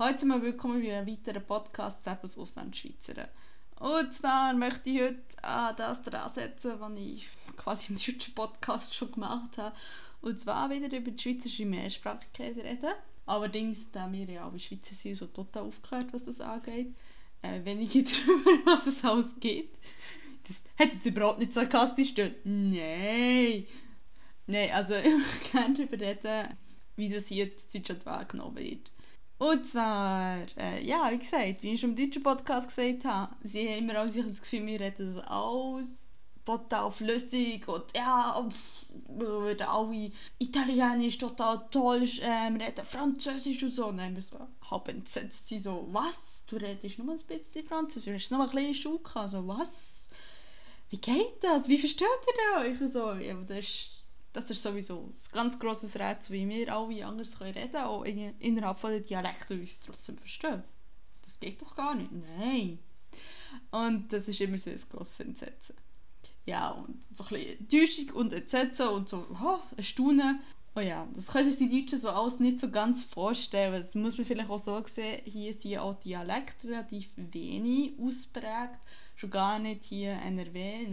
Heute mal willkommen bei einem weiteren Podcast «Selbst Auslandschweizer». Und zwar möchte ich heute an das dran setzen, was ich quasi im deutschen Podcast schon gemacht habe. Und zwar wieder über die schweizerische Mehrsprachigkeit reden. Allerdings, da wir ja alle Schweizer sind, so total aufgeklärt, was das angeht, äh, weniger darüber, was es alles gibt. Das hat jetzt überhaupt nicht sarkastisch gestellt. Nein! Nein, also ich möchte gerne darüber reden, wie das hier in Deutschland wahrgenommen wird. Und zwar, äh, ja, wie gesagt, wie ich schon im deutschen Podcast gesagt habe, sie haben immer auch sich das Gefühl, wir reden das alles total flüssig und ja, wir reden alle Italienisch total toll, äh, wir reden Französisch und so. Und dann haben wir so halb entsetzt, sie so, was? Du redest nur ein bisschen Französisch, du hast noch ein bisschen Schule gehabt, so, was? Wie geht das? Wie versteht ihr das? Ich so, ja, das ist das ist sowieso ein ganz grosses Rätsel, wie wir alle anders können reden können, in, innerhalb von den Dialekten uns trotzdem verstehen. Das geht doch gar nicht. Nein. Und das ist immer so ein grosses Entsetzen. Ja, und so ein bisschen Enttäuschung und Entsetzen und so, oh, Erstaunen. Oh ja, das können sich die Deutschen so alles nicht so ganz vorstellen. Das muss man vielleicht auch so sehen, hier sind auch Dialekte relativ wenig ausprägt schon gar nicht hier NRW.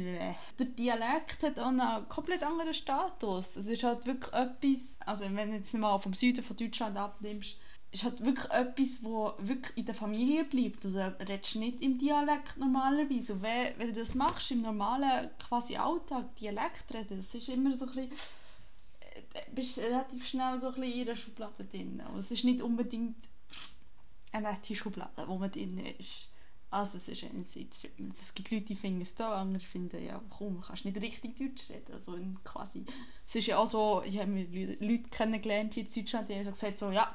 Der Dialekt hat auch einen komplett anderen Status. Es ist halt wirklich etwas, also wenn du jetzt mal vom Süden von Deutschland abnimmst, ist halt wirklich etwas, wo wirklich in der Familie bleibt. Du redest nicht im Dialekt normalerweise. Wenn, wenn du das machst, im normalen quasi Alltag, Dialekt reden, das ist immer so ein bisschen bist relativ schnell so ein in einer Schublade drin. Und es ist nicht unbedingt eine nette Schublade, wo man drin ist. Also es ist einerseits, es gibt Leute, die finden es da, andere finden, ja komm, kannst nicht richtig Deutsch reden. Also quasi, es ist ja auch so, ich habe Leute kennengelernt in Deutschland, die haben gesagt so, ja,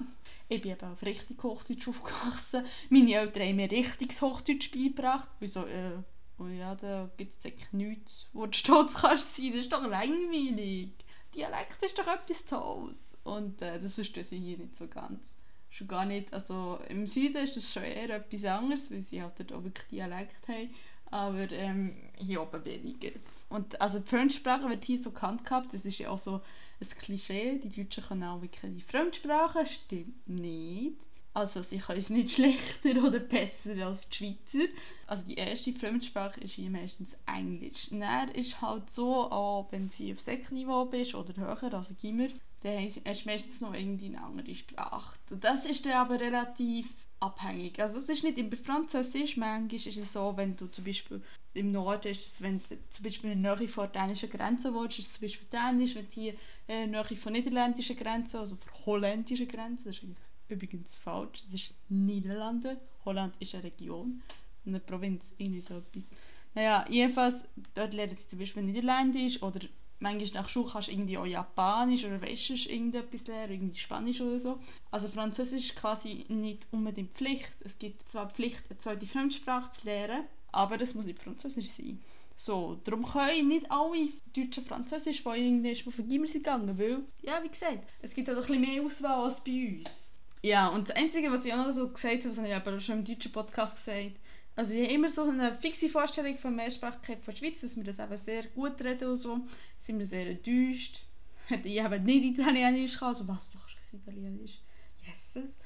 ich bin eben auf richtig Hochdeutsch aufgewachsen. Meine Eltern haben mir richtiges Hochdeutsch beigebracht. Ich so, äh, oh ja, da gibt es eigentlich nichts, wo du stolz kannst sein, das ist doch langweilig. Dialekt ist doch etwas Tolles. Und äh, das verstehen sie hier nicht so ganz schon gar nicht, also im Süden ist das schon eher etwas anderes, weil sie halt dort auch wirklich Dialekt haben, aber ähm, hier oben weniger. Und also die Fremdsprache wird hier so gekannt gehabt, das ist ja auch so ein Klischee, die Deutschen können auch wirklich die Fremdsprache, stimmt nicht. Also sie können es nicht schlechter oder besser als die Schweizer. Also die erste Fremdsprache ist hier meistens Englisch. Dann ist halt so, auch wenn sie auf Sekniveau bist oder höher, also Gimmer, dann hast du meistens noch irgendwie eine andere Sprache. Das ist dann aber relativ abhängig. Also es ist nicht immer Französisch, manchmal ist es so, wenn du zum Beispiel im Norden ist es, wenn du zum Beispiel in der Nähe von dänischen Grenze wohnst, ist es zum Beispiel Dänisch, wenn du hier in der Nähe von niederländischen Grenzen, also von holländischen Grenzen, das ist übrigens falsch, das ist Niederlande, Holland ist eine Region, eine Provinz, irgendwie so etwas. Naja, jedenfalls, dort lernen sie zum Beispiel Niederländisch oder manchmal nach Schule kannst du irgendwie auch Japanisch oder du irgendetwas lernen, irgendwie Spanisch oder so. Also Französisch ist quasi nicht unbedingt Pflicht. Es gibt zwar Pflicht, eine zweite Fremdsprache zu lernen, aber das muss nicht Französisch sein. So, darum können nicht alle Deutsche Französisch, die irgendwie auf den Gimmer sind gegangen, weil, ja, wie gesagt, es gibt halt ein bisschen mehr Auswahl als bei uns. Ja, und das Einzige, was ich auch noch so gesagt habe, was ich aber schon im deutschen Podcast gesagt, also ich habe immer so eine fixe Vorstellung von Mehrsprachigkeit von der Schweiz, dass wir das eben sehr gut reden und so. Sind wir sehr enttäuscht. Ich habe nicht Italienisch gehabt, also was, du kannst Italienisch? Yeses.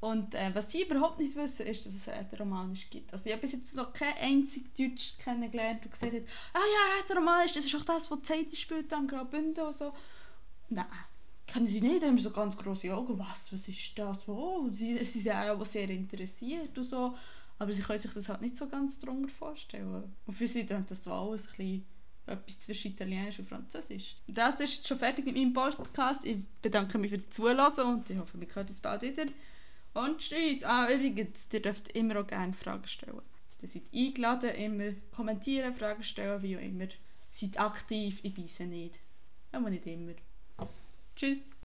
Und äh, was sie überhaupt nicht wissen, ist, dass es Rätoromanisch gibt. Also ich habe bis jetzt noch kein einzig Deutsch kennengelernt, der gesagt hat, ah ja, Rätoromanisch, das ist auch das, was Zeit spielt am Graubünden und so. Nein, kennen sie nicht, haben so ganz große Augen, was, was ist das, oh, sie, sie sind auch sehr interessiert und so. Aber sie können sich das halt nicht so ganz darunter vorstellen. Und für sie ist das so alles ein bisschen etwas zwischen Italienisch und Französisch. Das ist schon fertig mit meinem Podcast. Ich bedanke mich für das Zuhören und ich hoffe, wir hören uns bald wieder. Und tschüss. Ah, übrigens, ihr dürft immer auch gerne Fragen stellen. Ihr seid eingeladen, immer kommentieren, Fragen stellen, wie auch immer. Seid aktiv, ich beiße nicht. Aber nicht immer. Tschüss.